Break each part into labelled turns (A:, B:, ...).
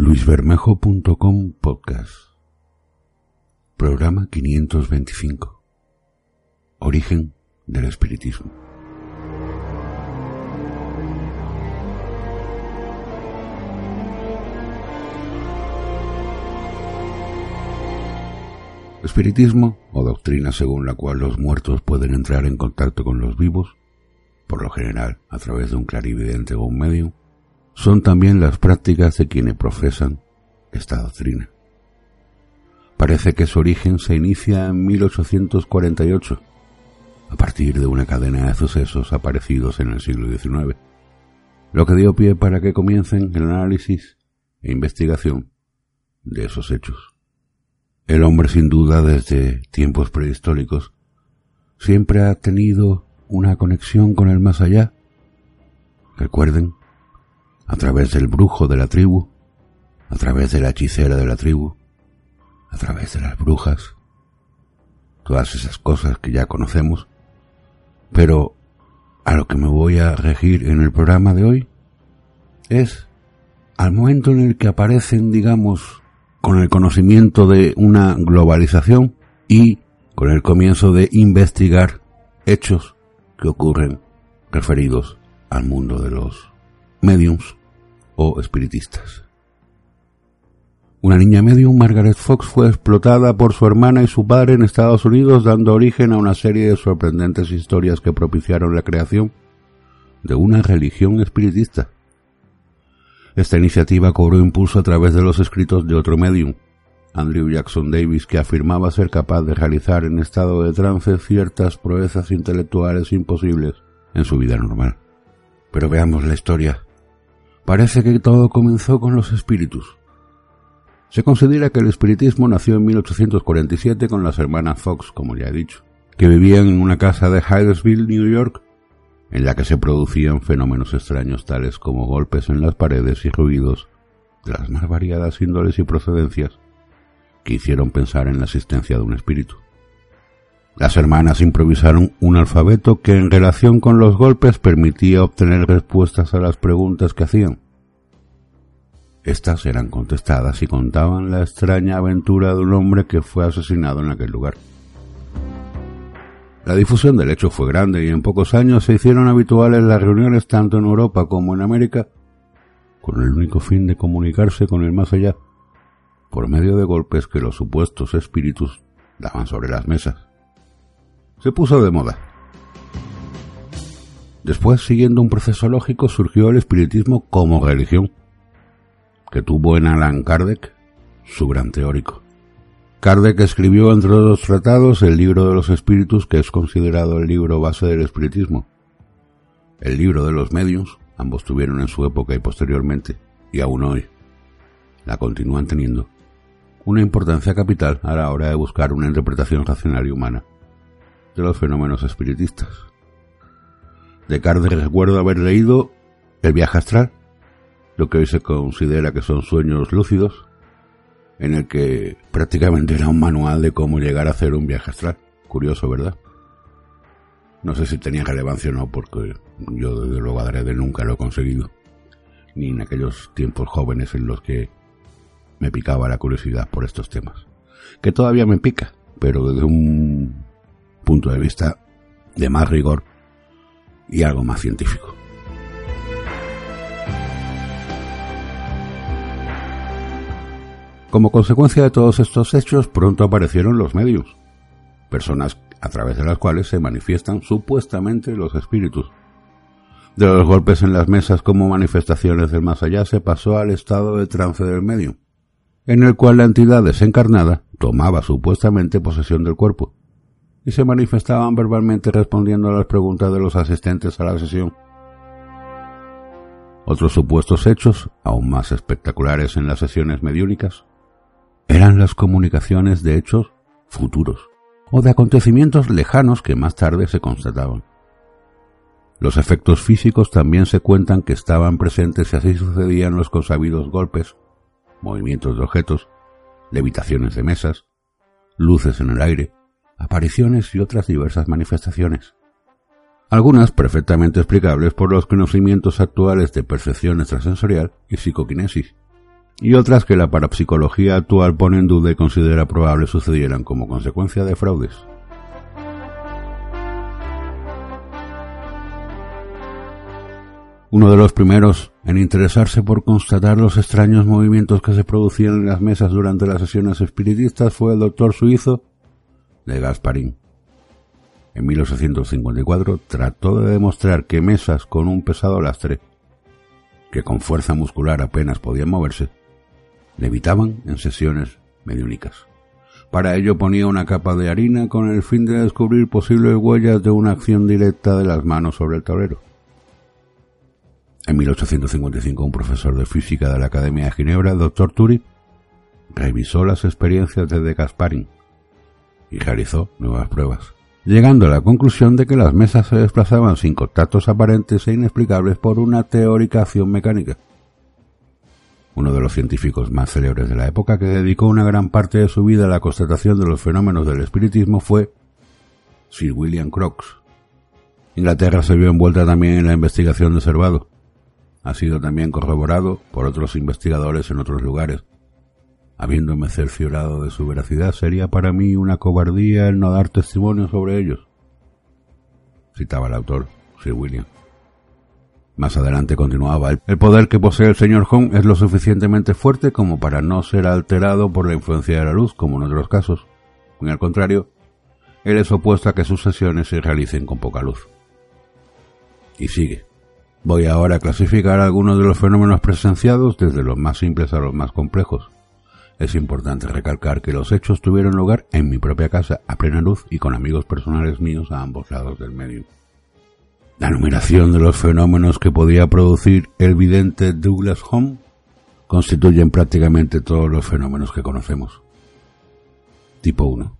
A: luisbermejo.com podcast. Programa 525 Origen del espiritismo. Espiritismo, o doctrina según la cual los muertos pueden entrar en contacto con los vivos, por lo general a través de un clarividente o un medio, son también las prácticas de quienes profesan esta doctrina. Parece que su origen se inicia en 1848, a partir de una cadena de sucesos aparecidos en el siglo XIX, lo que dio pie para que comiencen el análisis e investigación de esos hechos. El hombre sin duda desde tiempos prehistóricos siempre ha tenido una conexión con el más allá. Recuerden a través del brujo de la tribu, a través de la hechicera de la tribu, a través de las brujas, todas esas cosas que ya conocemos, pero a lo que me voy a regir en el programa de hoy es al momento en el que aparecen, digamos, con el conocimiento de una globalización y con el comienzo de investigar hechos que ocurren referidos al mundo de los mediums o espiritistas. Una niña medium, Margaret Fox, fue explotada por su hermana y su padre en Estados Unidos, dando origen a una serie de sorprendentes historias que propiciaron la creación de una religión espiritista. Esta iniciativa cobró impulso a través de los escritos de otro medium, Andrew Jackson Davis, que afirmaba ser capaz de realizar en estado de trance ciertas proezas intelectuales imposibles en su vida normal. Pero veamos la historia Parece que todo comenzó con los espíritus. Se considera que el espiritismo nació en 1847 con las hermanas Fox, como ya he dicho, que vivían en una casa de Hydesville, New York, en la que se producían fenómenos extraños tales como golpes en las paredes y ruidos de las más variadas índoles y procedencias que hicieron pensar en la existencia de un espíritu. Las hermanas improvisaron un alfabeto que en relación con los golpes permitía obtener respuestas a las preguntas que hacían. Estas eran contestadas y contaban la extraña aventura de un hombre que fue asesinado en aquel lugar. La difusión del hecho fue grande y en pocos años se hicieron habituales las reuniones tanto en Europa como en América, con el único fin de comunicarse con el más allá, por medio de golpes que los supuestos espíritus daban sobre las mesas se puso de moda. Después, siguiendo un proceso lógico, surgió el espiritismo como religión, que tuvo en Alan Kardec su gran teórico. Kardec escribió, entre otros tratados, el libro de los espíritus, que es considerado el libro base del espiritismo. El libro de los medios, ambos tuvieron en su época y posteriormente, y aún hoy, la continúan teniendo, una importancia capital a la hora de buscar una interpretación racional y humana de los fenómenos espiritistas. Descartes recuerdo haber leído El viaje astral, lo que hoy se considera que son sueños lúcidos, en el que prácticamente era un manual de cómo llegar a hacer un viaje astral. Curioso, ¿verdad? No sé si tenía relevancia o no, porque yo desde luego de nunca lo he conseguido. Ni en aquellos tiempos jóvenes en los que me picaba la curiosidad por estos temas. Que todavía me pica, pero desde un punto de vista de más rigor y algo más científico. Como consecuencia de todos estos hechos, pronto aparecieron los medios, personas a través de las cuales se manifiestan supuestamente los espíritus. De los golpes en las mesas como manifestaciones del más allá se pasó al estado de trance del medio, en el cual la entidad desencarnada tomaba supuestamente posesión del cuerpo, y se manifestaban verbalmente respondiendo a las preguntas de los asistentes a la sesión. Otros supuestos hechos, aún más espectaculares en las sesiones mediúnicas, eran las comunicaciones de hechos futuros o de acontecimientos lejanos que más tarde se constataban. Los efectos físicos también se cuentan que estaban presentes y así sucedían los consabidos golpes, movimientos de objetos, levitaciones de mesas, luces en el aire, apariciones y otras diversas manifestaciones. Algunas perfectamente explicables por los conocimientos actuales de percepción extrasensorial y psicoquinesis, y otras que la parapsicología actual pone en duda y considera probable sucedieran como consecuencia de fraudes. Uno de los primeros en interesarse por constatar los extraños movimientos que se producían en las mesas durante las sesiones espiritistas fue el doctor suizo de Gasparín. En 1854 trató de demostrar que mesas con un pesado lastre, que con fuerza muscular apenas podían moverse, levitaban en sesiones mediúnicas. Para ello ponía una capa de harina con el fin de descubrir posibles huellas de una acción directa de las manos sobre el tablero. En 1855, un profesor de física de la Academia de Ginebra, doctor Turi, revisó las experiencias de De Gasparin y realizó nuevas pruebas, llegando a la conclusión de que las mesas se desplazaban sin contactos aparentes e inexplicables por una teórica acción mecánica. Uno de los científicos más célebres de la época que dedicó una gran parte de su vida a la constatación de los fenómenos del espiritismo fue Sir William Crookes. Inglaterra se vio envuelta también en la investigación de Servado, ha sido también corroborado por otros investigadores en otros lugares. Habiéndome cerciorado de su veracidad, sería para mí una cobardía el no dar testimonio sobre ellos. Citaba el autor, Sir William. Más adelante continuaba, el poder que posee el señor Hong es lo suficientemente fuerte como para no ser alterado por la influencia de la luz, como en otros casos. En el contrario, él es opuesto a que sus sesiones se realicen con poca luz. Y sigue. Voy ahora a clasificar algunos de los fenómenos presenciados desde los más simples a los más complejos. Es importante recalcar que los hechos tuvieron lugar en mi propia casa, a plena luz y con amigos personales míos a ambos lados del medio. La numeración de los fenómenos que podía producir el vidente Douglas Home constituyen prácticamente todos los fenómenos que conocemos. Tipo 1.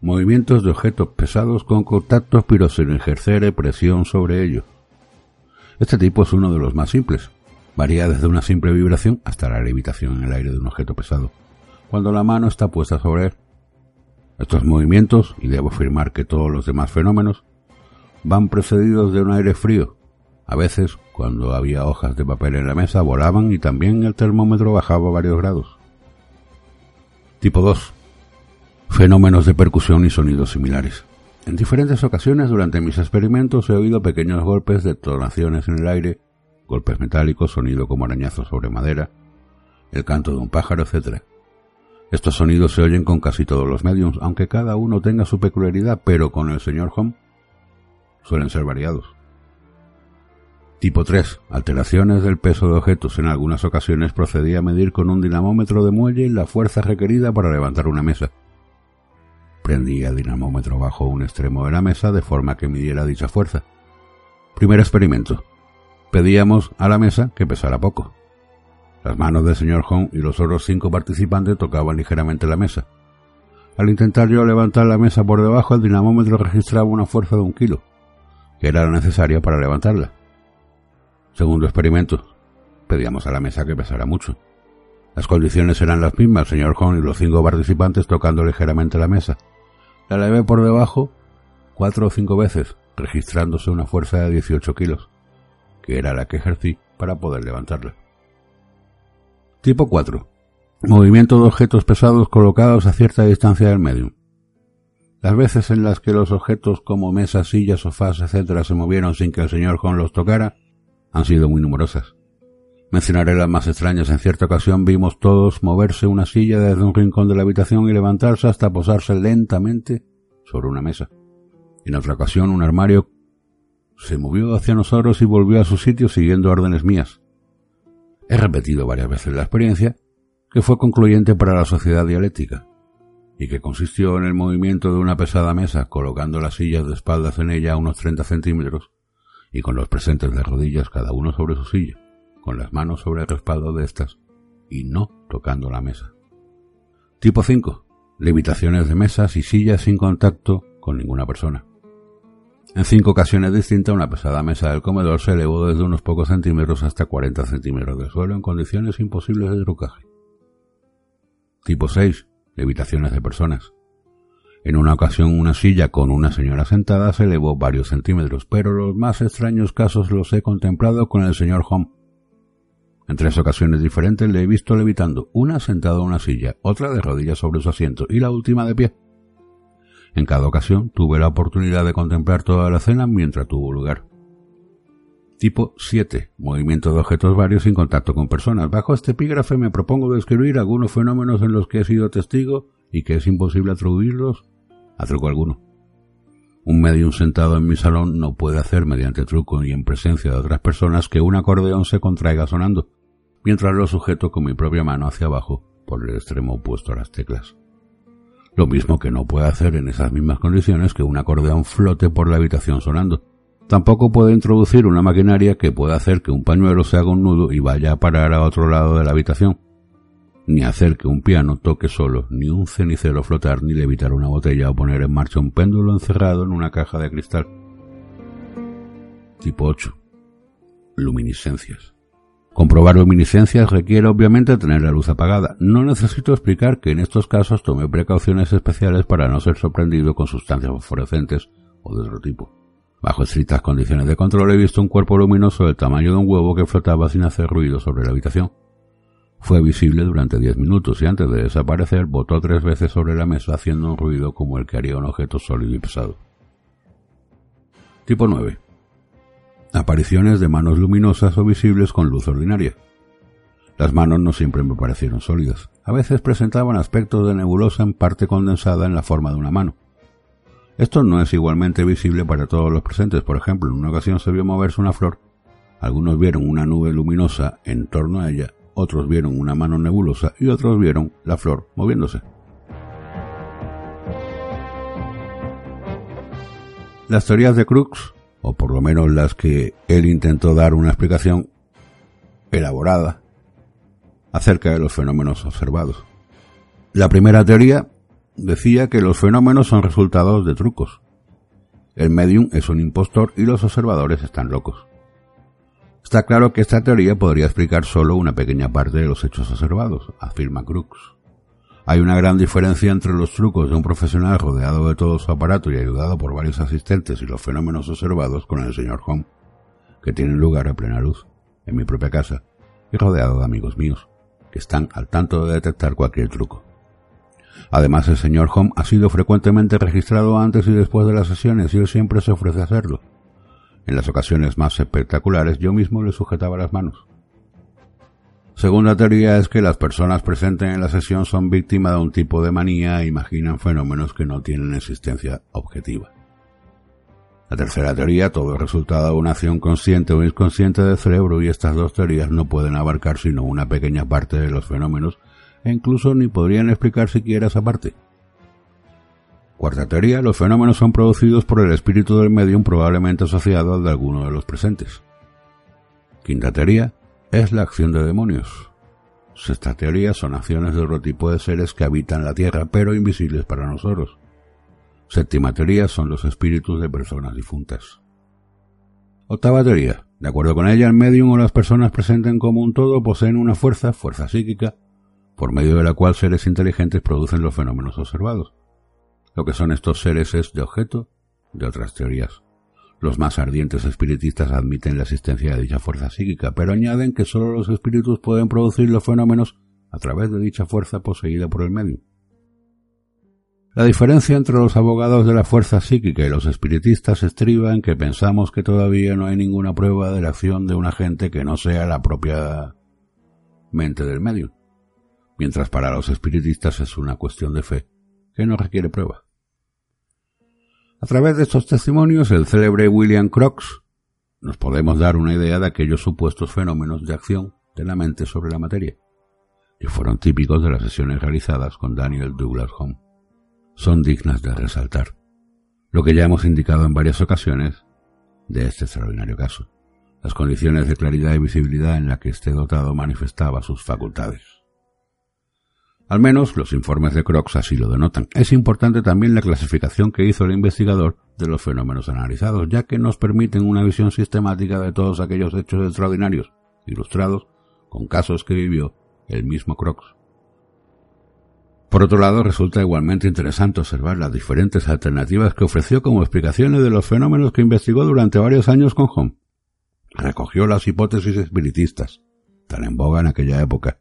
A: Movimientos de objetos pesados con contactos pero sin ejercer presión sobre ellos. Este tipo es uno de los más simples. Varía desde una simple vibración hasta la levitación en el aire de un objeto pesado, cuando la mano está puesta sobre él. Estos movimientos, y debo afirmar que todos los demás fenómenos, van precedidos de un aire frío. A veces, cuando había hojas de papel en la mesa, volaban y también el termómetro bajaba varios grados. Tipo 2. Fenómenos de percusión y sonidos similares. En diferentes ocasiones durante mis experimentos he oído pequeños golpes, detonaciones en el aire, golpes metálicos, sonido como arañazos sobre madera, el canto de un pájaro, etc. Estos sonidos se oyen con casi todos los mediums, aunque cada uno tenga su peculiaridad, pero con el señor Home suelen ser variados. Tipo 3. Alteraciones del peso de objetos. En algunas ocasiones procedía a medir con un dinamómetro de muelle la fuerza requerida para levantar una mesa prendía el dinamómetro bajo un extremo de la mesa de forma que midiera dicha fuerza. Primer experimento. Pedíamos a la mesa que pesara poco. Las manos del señor Hong y los otros cinco participantes tocaban ligeramente la mesa. Al intentar yo levantar la mesa por debajo, el dinamómetro registraba una fuerza de un kilo, que era la necesaria para levantarla. Segundo experimento. Pedíamos a la mesa que pesara mucho. Las condiciones eran las mismas, el señor Hong y los cinco participantes tocando ligeramente la mesa. La levé por debajo cuatro o cinco veces, registrándose una fuerza de 18 kilos, que era la que ejercí para poder levantarla. Tipo 4. Movimiento de objetos pesados colocados a cierta distancia del medio. Las veces en las que los objetos como mesas, sillas, sofás, etc. se movieron sin que el señor John los tocara han sido muy numerosas. Mencionaré las más extrañas. En cierta ocasión vimos todos moverse una silla desde un rincón de la habitación y levantarse hasta posarse lentamente sobre una mesa. En otra ocasión un armario se movió hacia nosotros y volvió a su sitio siguiendo órdenes mías. He repetido varias veces la experiencia, que fue concluyente para la sociedad dialéctica, y que consistió en el movimiento de una pesada mesa colocando las sillas de espaldas en ella unos 30 centímetros y con los presentes de rodillas cada uno sobre su silla con las manos sobre el respaldo de estas y no tocando la mesa. Tipo 5. Levitaciones de mesas y sillas sin contacto con ninguna persona. En cinco ocasiones distintas, una pesada mesa del comedor se elevó desde unos pocos centímetros hasta 40 centímetros de suelo en condiciones imposibles de trucaje. Tipo 6. Levitaciones de personas. En una ocasión una silla con una señora sentada se elevó varios centímetros, pero los más extraños casos los he contemplado con el señor Home. En tres ocasiones diferentes le he visto levitando, una sentada en una silla, otra de rodillas sobre su asiento y la última de pie. En cada ocasión tuve la oportunidad de contemplar toda la cena mientras tuvo lugar. Tipo 7. Movimiento de objetos varios sin contacto con personas. Bajo este epígrafe me propongo describir algunos fenómenos en los que he sido testigo y que es imposible atribuirlos a truco alguno. Un medium sentado en mi salón no puede hacer mediante truco y en presencia de otras personas que un acordeón se contraiga sonando, mientras lo sujeto con mi propia mano hacia abajo por el extremo opuesto a las teclas. Lo mismo que no puede hacer en esas mismas condiciones que un acordeón flote por la habitación sonando. Tampoco puede introducir una maquinaria que pueda hacer que un pañuelo se haga un nudo y vaya a parar a otro lado de la habitación, ni hacer que un piano toque solo, ni un cenicero flotar, ni levitar una botella o poner en marcha un péndulo encerrado en una caja de cristal. Tipo 8. Luminiscencias. Comprobar luminiscencias requiere obviamente tener la luz apagada. No necesito explicar que en estos casos tome precauciones especiales para no ser sorprendido con sustancias fosforescentes o de otro tipo. Bajo estrictas condiciones de control he visto un cuerpo luminoso del tamaño de un huevo que flotaba sin hacer ruido sobre la habitación. Fue visible durante diez minutos y antes de desaparecer botó tres veces sobre la mesa haciendo un ruido como el que haría un objeto sólido y pesado. Tipo 9. Apariciones de manos luminosas o visibles con luz ordinaria. Las manos no siempre me parecieron sólidas. A veces presentaban aspectos de nebulosa en parte condensada en la forma de una mano. Esto no es igualmente visible para todos los presentes. Por ejemplo, en una ocasión se vio moverse una flor. Algunos vieron una nube luminosa en torno a ella otros vieron una mano nebulosa y otros vieron la flor moviéndose. Las teorías de Crookes, o por lo menos las que él intentó dar una explicación elaborada acerca de los fenómenos observados. La primera teoría decía que los fenómenos son resultados de trucos. El medium es un impostor y los observadores están locos. Está claro que esta teoría podría explicar solo una pequeña parte de los hechos observados, afirma Crookes. Hay una gran diferencia entre los trucos de un profesional rodeado de todo su aparato y ayudado por varios asistentes y los fenómenos observados con el señor Home, que tienen lugar a plena luz, en mi propia casa, y rodeado de amigos míos, que están al tanto de detectar cualquier truco. Además, el señor Home ha sido frecuentemente registrado antes y después de las sesiones y él siempre se ofrece a hacerlo. En las ocasiones más espectaculares yo mismo le sujetaba las manos. Segunda teoría es que las personas presentes en la sesión son víctimas de un tipo de manía e imaginan fenómenos que no tienen existencia objetiva. La tercera teoría, todo es resultado de una acción consciente o inconsciente del cerebro y estas dos teorías no pueden abarcar sino una pequeña parte de los fenómenos e incluso ni podrían explicar siquiera esa parte. Cuarta teoría, los fenómenos son producidos por el espíritu del medium probablemente asociado al de alguno de los presentes. Quinta teoría, es la acción de demonios. Sexta teoría, son acciones de otro tipo de seres que habitan la Tierra pero invisibles para nosotros. Séptima teoría, son los espíritus de personas difuntas. Octava teoría, de acuerdo con ella, el medium o las personas presentes como un todo poseen una fuerza, fuerza psíquica, por medio de la cual seres inteligentes producen los fenómenos observados. Lo que son estos seres es de objeto de otras teorías. Los más ardientes espiritistas admiten la existencia de dicha fuerza psíquica, pero añaden que sólo los espíritus pueden producir los fenómenos a través de dicha fuerza poseída por el medio. La diferencia entre los abogados de la fuerza psíquica y los espiritistas estriba en que pensamos que todavía no hay ninguna prueba de la acción de un agente que no sea la propia mente del medio, mientras para los espiritistas es una cuestión de fe que no requiere prueba. A través de estos testimonios, el célebre William Crookes nos podemos dar una idea de aquellos supuestos fenómenos de acción de la mente sobre la materia, que fueron típicos de las sesiones realizadas con Daniel Douglas Home. Son dignas de resaltar, lo que ya hemos indicado en varias ocasiones de este extraordinario caso. las condiciones de claridad y visibilidad en la que este dotado manifestaba sus facultades. Al menos los informes de Crox así lo denotan. Es importante también la clasificación que hizo el investigador de los fenómenos analizados, ya que nos permiten una visión sistemática de todos aquellos hechos extraordinarios, ilustrados con casos que vivió el mismo Crox. Por otro lado, resulta igualmente interesante observar las diferentes alternativas que ofreció como explicaciones de los fenómenos que investigó durante varios años con Home. Recogió las hipótesis espiritistas, tan en boga en aquella época,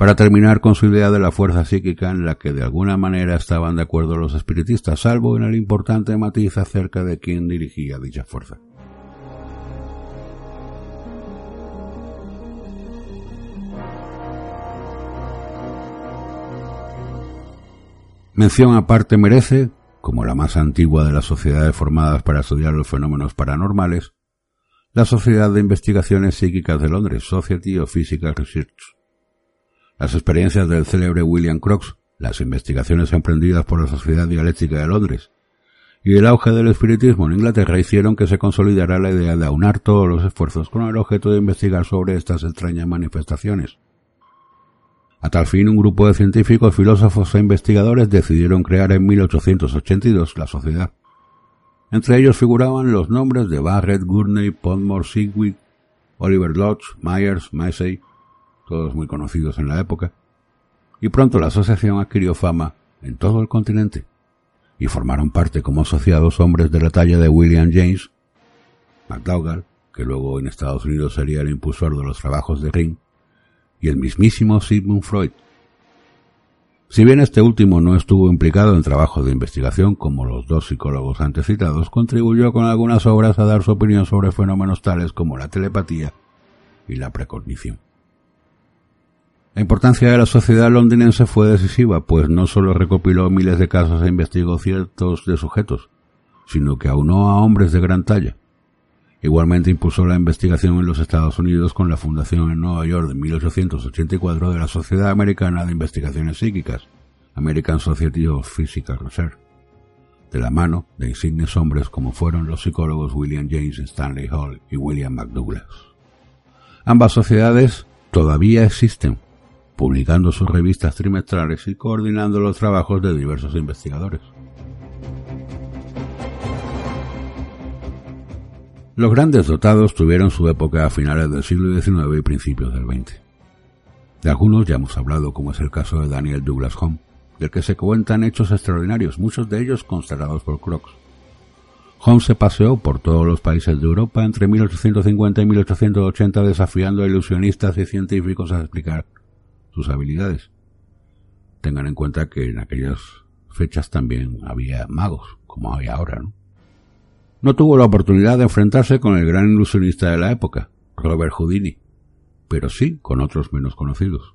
A: para terminar con su idea de la fuerza psíquica en la que de alguna manera estaban de acuerdo los espiritistas, salvo en el importante matiz acerca de quién dirigía dicha fuerza. Mención aparte merece, como la más antigua de las sociedades formadas para estudiar los fenómenos paranormales, la Sociedad de Investigaciones Psíquicas de Londres, Society of Physical Research, las experiencias del célebre William Crookes, las investigaciones emprendidas por la Sociedad Dialéctica de Londres y el auge del espiritismo en Inglaterra hicieron que se consolidara la idea de aunar todos los esfuerzos con el objeto de investigar sobre estas extrañas manifestaciones. A tal fin, un grupo de científicos, filósofos e investigadores decidieron crear en 1882 la sociedad. Entre ellos figuraban los nombres de Barrett, Gurney, Podmore, Sigwid, Oliver Lodge, Myers, Massey, todos muy conocidos en la época, y pronto la asociación adquirió fama en todo el continente, y formaron parte como asociados hombres de la talla de William James, McDougall, que luego en Estados Unidos sería el impulsor de los trabajos de Ring, y el mismísimo Sigmund Freud. Si bien este último no estuvo implicado en trabajos de investigación como los dos psicólogos antes citados, contribuyó con algunas obras a dar su opinión sobre fenómenos tales como la telepatía y la precognición. La importancia de la sociedad londinense fue decisiva, pues no solo recopiló miles de casos e investigó ciertos de sujetos, sino que aunó a hombres de gran talla. Igualmente impulsó la investigación en los Estados Unidos con la fundación en Nueva York de 1884 de la Sociedad Americana de Investigaciones Psíquicas, American Society of Physical Research, de la mano de insignes hombres como fueron los psicólogos William James Stanley Hall y William McDouglas. Ambas sociedades todavía existen, publicando sus revistas trimestrales y coordinando los trabajos de diversos investigadores. Los grandes dotados tuvieron su época a finales del siglo XIX y principios del XX. De algunos ya hemos hablado, como es el caso de Daniel Douglas Home, del que se cuentan hechos extraordinarios, muchos de ellos constatados por Crocs. Home se paseó por todos los países de Europa entre 1850 y 1880 desafiando a ilusionistas y científicos a explicar sus habilidades. Tengan en cuenta que en aquellas fechas también había magos, como hay ahora, ¿no? No tuvo la oportunidad de enfrentarse con el gran ilusionista de la época, Robert Houdini, pero sí con otros menos conocidos.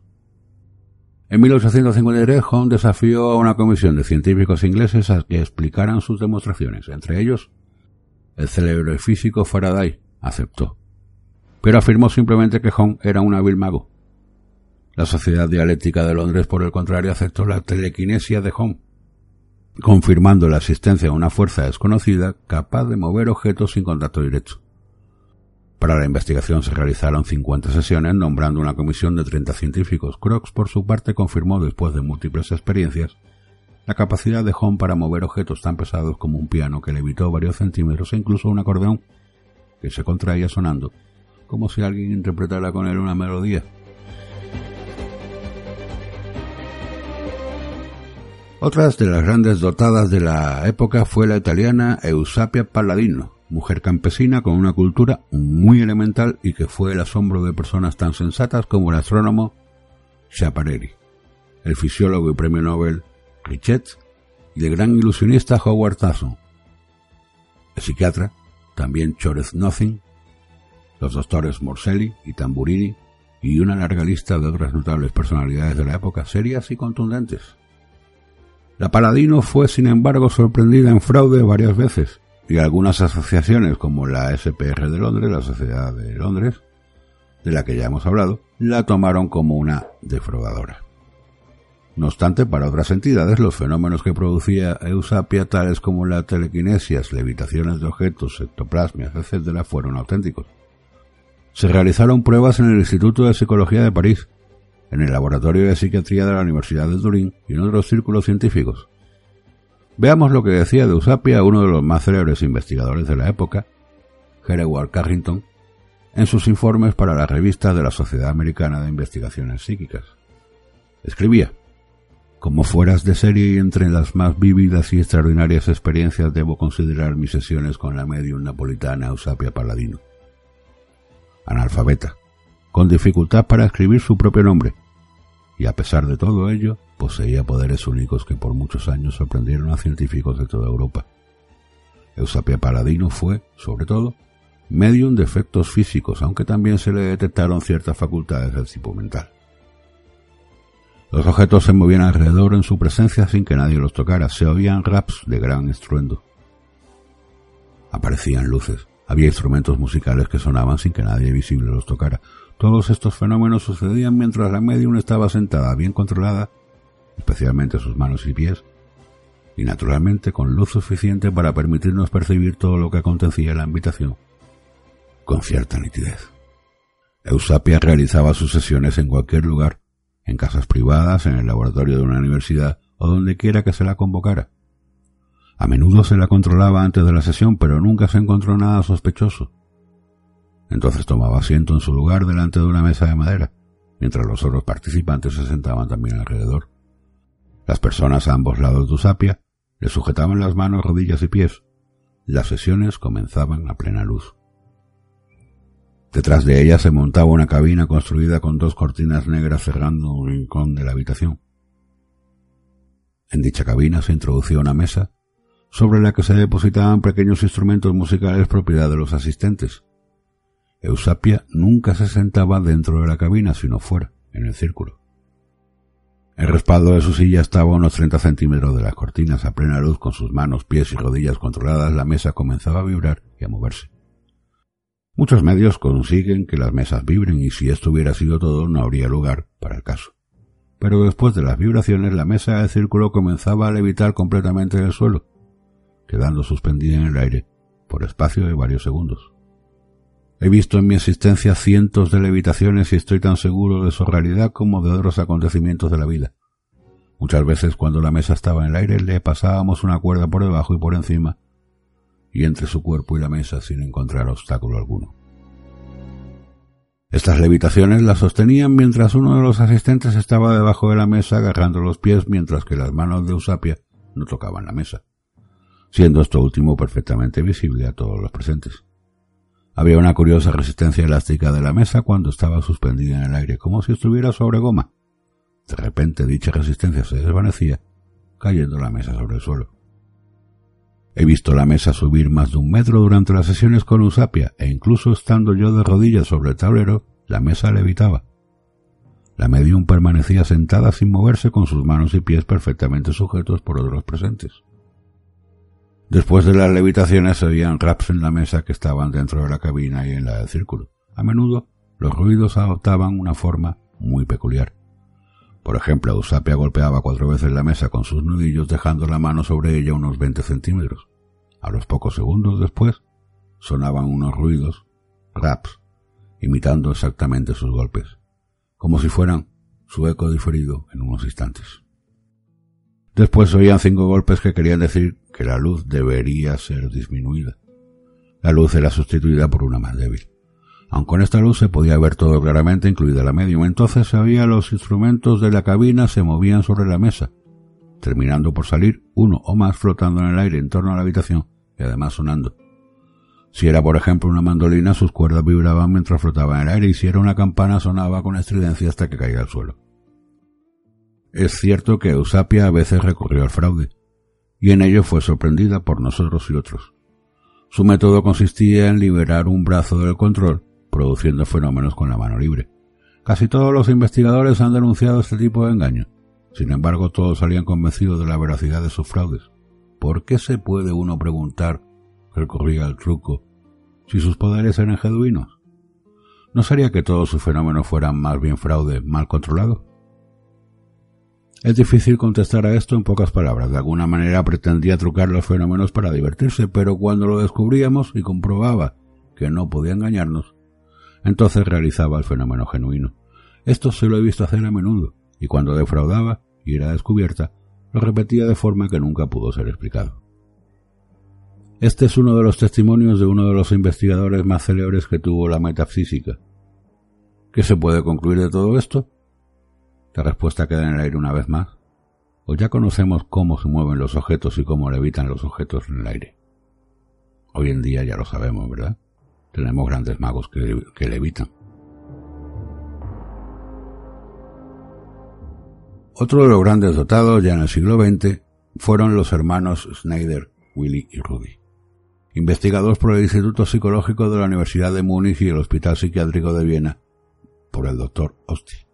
A: En 1853, Home desafió a una comisión de científicos ingleses a que explicaran sus demostraciones. Entre ellos, el célebre físico Faraday aceptó, pero afirmó simplemente que Home era un hábil mago la Sociedad Dialéctica de Londres, por el contrario, aceptó la telequinesia de Home, confirmando la existencia de una fuerza desconocida capaz de mover objetos sin contacto directo. Para la investigación se realizaron 50 sesiones, nombrando una comisión de 30 científicos. Crox, por su parte, confirmó, después de múltiples experiencias, la capacidad de Home para mover objetos tan pesados como un piano que levitó varios centímetros e incluso un acordeón que se contraía sonando, como si alguien interpretara con él una melodía. Otras de las grandes dotadas de la época fue la italiana Eusapia Palladino, mujer campesina con una cultura muy elemental y que fue el asombro de personas tan sensatas como el astrónomo Schiaparelli, el fisiólogo y premio Nobel Richet y el gran ilusionista Howard Tasson, el psiquiatra, también Chorez Nothing, los doctores Morselli y Tamburini y una larga lista de otras notables personalidades de la época serias y contundentes. La Paladino fue, sin embargo, sorprendida en fraude varias veces, y algunas asociaciones como la SPR de Londres, la Sociedad de Londres, de la que ya hemos hablado, la tomaron como una defraudadora. No obstante, para otras entidades, los fenómenos que producía Eusapia, tales como la telequinesias, levitaciones de objetos, ectoplasmias, etc., fueron auténticos. se realizaron pruebas en el Instituto de Psicología de París, en el Laboratorio de Psiquiatría de la Universidad de Turín y en otros círculos científicos. Veamos lo que decía de Usapia uno de los más célebres investigadores de la época, Hereward Carrington, en sus informes para la revista de la Sociedad Americana de Investigaciones Psíquicas. Escribía, como fueras de serie y entre las más vívidas y extraordinarias experiencias debo considerar mis sesiones con la medium napolitana Eusapia Paladino. Analfabeta, con dificultad para escribir su propio nombre, y a pesar de todo ello, poseía poderes únicos que por muchos años sorprendieron a científicos de toda Europa. Eusapia Paladino fue, sobre todo, medium de efectos físicos, aunque también se le detectaron ciertas facultades del tipo mental. Los objetos se movían alrededor en su presencia sin que nadie los tocara. Se oían raps de gran estruendo. Aparecían luces. Había instrumentos musicales que sonaban sin que nadie visible los tocara. Todos estos fenómenos sucedían mientras la medium estaba sentada bien controlada, especialmente sus manos y pies, y naturalmente con luz suficiente para permitirnos percibir todo lo que acontecía en la habitación con cierta nitidez. Eusapia realizaba sus sesiones en cualquier lugar, en casas privadas, en el laboratorio de una universidad o donde quiera que se la convocara. A menudo se la controlaba antes de la sesión, pero nunca se encontró nada sospechoso. Entonces tomaba asiento en su lugar delante de una mesa de madera, mientras los otros participantes se sentaban también alrededor. Las personas a ambos lados de Eusapia le sujetaban las manos, rodillas y pies. Las sesiones comenzaban a plena luz. Detrás de ella se montaba una cabina construida con dos cortinas negras cerrando un rincón de la habitación. En dicha cabina se introducía una mesa sobre la que se depositaban pequeños instrumentos musicales propiedad de los asistentes. Eusapia nunca se sentaba dentro de la cabina, sino fuera, en el círculo. El respaldo de su silla estaba a unos treinta centímetros de las cortinas, a plena luz, con sus manos, pies y rodillas controladas, la mesa comenzaba a vibrar y a moverse. Muchos medios consiguen que las mesas vibren y si esto hubiera sido todo no habría lugar para el caso. Pero después de las vibraciones la mesa de círculo comenzaba a levitar completamente del suelo, quedando suspendida en el aire por espacio de varios segundos. He visto en mi existencia cientos de levitaciones y estoy tan seguro de su realidad como de otros acontecimientos de la vida. Muchas veces cuando la mesa estaba en el aire le pasábamos una cuerda por debajo y por encima y entre su cuerpo y la mesa sin encontrar obstáculo alguno. Estas levitaciones las sostenían mientras uno de los asistentes estaba debajo de la mesa agarrando los pies mientras que las manos de Usapia no tocaban la mesa, siendo esto último perfectamente visible a todos los presentes. Había una curiosa resistencia elástica de la mesa cuando estaba suspendida en el aire, como si estuviera sobre goma. De repente dicha resistencia se desvanecía, cayendo la mesa sobre el suelo. He visto la mesa subir más de un metro durante las sesiones con Usapia, e incluso estando yo de rodillas sobre el tablero, la mesa levitaba. La medium permanecía sentada sin moverse con sus manos y pies perfectamente sujetos por otros presentes. Después de las levitaciones se oían raps en la mesa que estaban dentro de la cabina y en la del círculo. A menudo los ruidos adoptaban una forma muy peculiar. Por ejemplo, Usapia golpeaba cuatro veces la mesa con sus nudillos dejando la mano sobre ella unos veinte centímetros. A los pocos segundos después sonaban unos ruidos, raps, imitando exactamente sus golpes, como si fueran su eco diferido en unos instantes. Después oían cinco golpes que querían decir que la luz debería ser disminuida. La luz era sustituida por una más débil. Aunque con esta luz se podía ver todo claramente, incluida la medium. Entonces sabía los instrumentos de la cabina se movían sobre la mesa, terminando por salir uno o más flotando en el aire en torno a la habitación y además sonando. Si era, por ejemplo, una mandolina, sus cuerdas vibraban mientras flotaba en el aire y si era una campana sonaba con estridencia hasta que caía al suelo. Es cierto que Eusapia a veces recurrió al fraude, y en ello fue sorprendida por nosotros y otros. Su método consistía en liberar un brazo del control produciendo fenómenos con la mano libre. Casi todos los investigadores han denunciado este tipo de engaño. Sin embargo, todos salían convencidos de la veracidad de sus fraudes. ¿Por qué se puede uno preguntar recurría al truco si sus poderes eran genuinos? ¿No sería que todos sus fenómenos fueran más bien fraude mal controlado? Es difícil contestar a esto en pocas palabras. De alguna manera pretendía trucar los fenómenos para divertirse, pero cuando lo descubríamos y comprobaba que no podía engañarnos, entonces realizaba el fenómeno genuino. Esto se lo he visto hacer a menudo, y cuando defraudaba y era descubierta, lo repetía de forma que nunca pudo ser explicado. Este es uno de los testimonios de uno de los investigadores más célebres que tuvo la metafísica. ¿Qué se puede concluir de todo esto? La respuesta queda en el aire una vez más. O ya conocemos cómo se mueven los objetos y cómo levitan los objetos en el aire. Hoy en día ya lo sabemos, ¿verdad? Tenemos grandes magos que, que levitan. Otro de los grandes dotados ya en el siglo XX fueron los hermanos Schneider, Willy y Rudy. Investigados por el Instituto Psicológico de la Universidad de Múnich y el Hospital Psiquiátrico de Viena, por el doctor Osti,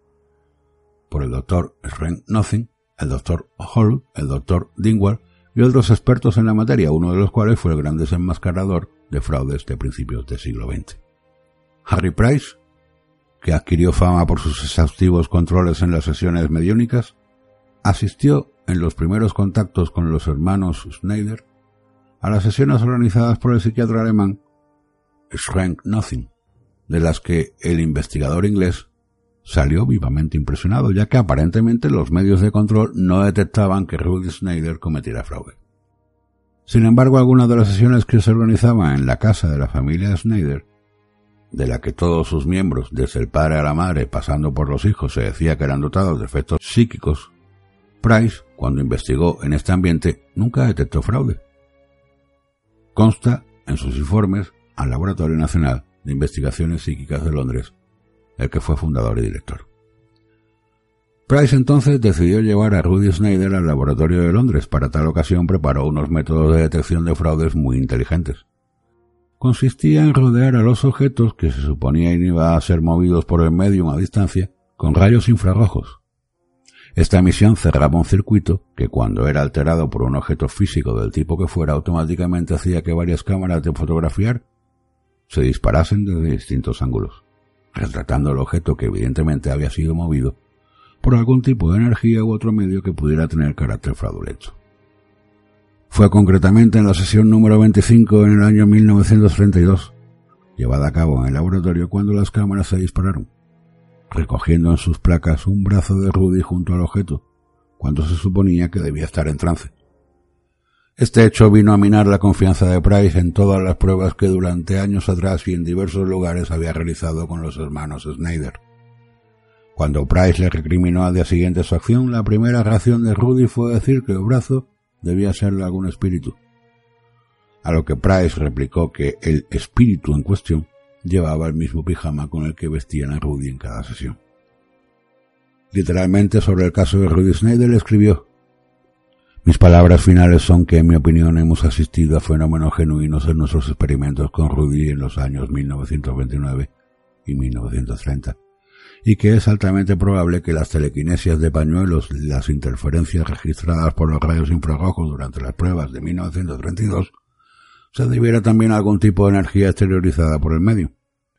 A: por el doctor Sren Nothing, el doctor Hall, el doctor Dingwall y otros expertos en la materia, uno de los cuales fue el gran desenmascarador de fraudes de principios del siglo XX. Harry Price, que adquirió fama por sus exhaustivos controles en las sesiones mediúnicas, asistió en los primeros contactos con los hermanos Schneider a las sesiones organizadas por el psiquiatra alemán Schrenk Nothing, de las que el investigador inglés salió vivamente impresionado, ya que aparentemente los medios de control no detectaban que Rudy Schneider cometiera fraude. Sin embargo, algunas de las sesiones que se organizaban en la casa de la familia Schneider de la que todos sus miembros, desde el padre a la madre, pasando por los hijos, se decía que eran dotados de efectos psíquicos, Price, cuando investigó en este ambiente, nunca detectó fraude. Consta en sus informes al Laboratorio Nacional de Investigaciones Psíquicas de Londres, el que fue fundador y director. Price entonces decidió llevar a Rudy Snyder al laboratorio de Londres. Para tal ocasión preparó unos métodos de detección de fraudes muy inteligentes consistía en rodear a los objetos que se suponía iban a ser movidos por el medium a distancia con rayos infrarrojos. Esta emisión cerraba un circuito que cuando era alterado por un objeto físico del tipo que fuera automáticamente hacía que varias cámaras de fotografiar se disparasen desde distintos ángulos, retratando el objeto que evidentemente había sido movido por algún tipo de energía u otro medio que pudiera tener carácter fraudulento. Fue concretamente en la sesión número 25 en el año 1932, llevada a cabo en el laboratorio cuando las cámaras se dispararon, recogiendo en sus placas un brazo de Rudy junto al objeto, cuando se suponía que debía estar en trance. Este hecho vino a minar la confianza de Price en todas las pruebas que durante años atrás y en diversos lugares había realizado con los hermanos Snyder. Cuando Price le recriminó al día siguiente su acción, la primera reacción de Rudy fue decir que el brazo debía serle algún espíritu. A lo que Price replicó que el espíritu en cuestión llevaba el mismo pijama con el que vestían a Rudy en cada sesión. Literalmente sobre el caso de Rudy Snyder escribió Mis palabras finales son que en mi opinión hemos asistido a fenómenos genuinos en nuestros experimentos con Rudy en los años 1929 y 1930 y que es altamente probable que las telequinesias de pañuelos y las interferencias registradas por los rayos infrarrojos durante las pruebas de 1932 se debiera también a algún tipo de energía exteriorizada por el medio.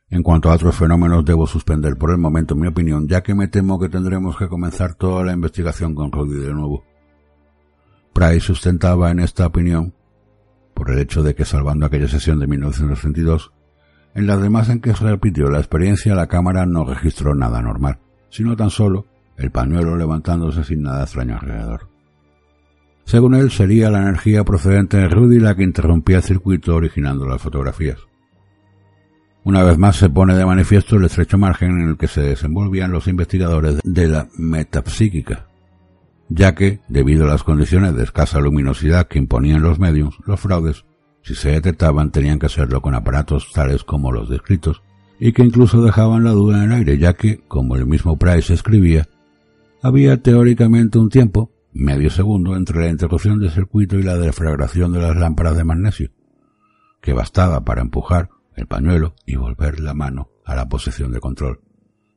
A: En cuanto a otros fenómenos debo suspender por el momento mi opinión, ya que me temo que tendremos que comenzar toda la investigación con Rudy de nuevo. Price sustentaba en esta opinión, por el hecho de que salvando aquella sesión de 1932, en las demás en que se repitió la experiencia la cámara no registró nada normal, sino tan solo el pañuelo levantándose sin nada extraño alrededor. Según él, sería la energía procedente de Rudy la que interrumpía el circuito originando las fotografías. Una vez más se pone de manifiesto el estrecho margen en el que se desenvolvían los investigadores de la metapsíquica, ya que, debido a las condiciones de escasa luminosidad que imponían los medios, los fraudes si se detectaban tenían que hacerlo con aparatos tales como los descritos, y que incluso dejaban la duda en el aire, ya que, como el mismo Price escribía, había teóricamente un tiempo, medio segundo, entre la interrupción del circuito y la deflagración de las lámparas de magnesio, que bastaba para empujar el pañuelo y volver la mano a la posición de control,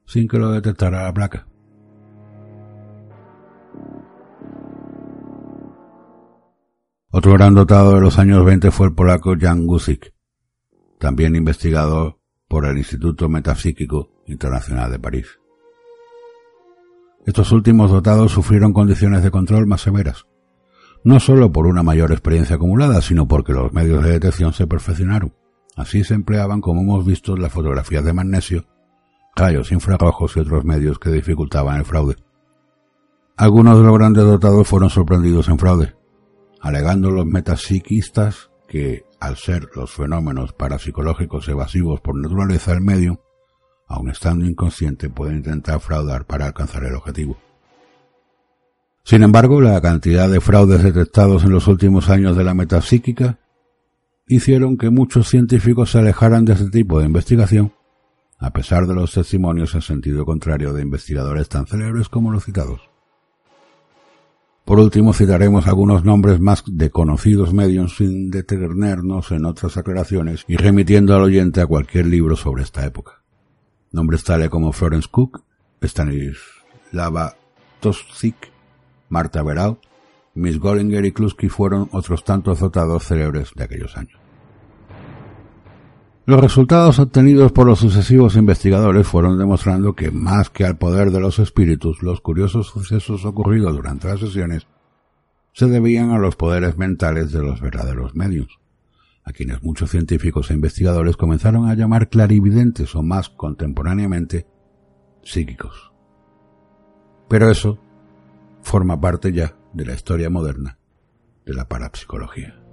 A: sin que lo detectara la placa. Otro gran dotado de los años 20 fue el polaco Jan Guzik, también investigado por el Instituto Metapsíquico Internacional de París. Estos últimos dotados sufrieron condiciones de control más severas, no solo por una mayor experiencia acumulada, sino porque los medios de detección se perfeccionaron, Así se empleaban, como hemos visto, las fotografías de magnesio, rayos infrarrojos y otros medios que dificultaban el fraude. Algunos de los grandes dotados fueron sorprendidos en fraude, alegando los metapsiquistas que, al ser los fenómenos parapsicológicos evasivos por naturaleza del medio, aun estando inconsciente, pueden intentar fraudar para alcanzar el objetivo. Sin embargo, la cantidad de fraudes detectados en los últimos años de la metapsíquica hicieron que muchos científicos se alejaran de este tipo de investigación, a pesar de los testimonios en sentido contrario de investigadores tan célebres como los citados. Por último, citaremos algunos nombres más de conocidos medios sin detenernos en otras aclaraciones y remitiendo al oyente a cualquier libro sobre esta época. Nombres tales como Florence Cook, Stanislava Toszik, Marta Verau, Miss Gollinger y Kluski fueron otros tantos dotados célebres de aquellos años. Los resultados obtenidos por los sucesivos investigadores fueron demostrando que más que al poder de los espíritus, los curiosos sucesos ocurridos durante las sesiones se debían a los poderes mentales de los verdaderos medios, a quienes muchos científicos e investigadores comenzaron a llamar clarividentes o más contemporáneamente psíquicos. Pero eso forma parte ya de la historia moderna de la parapsicología.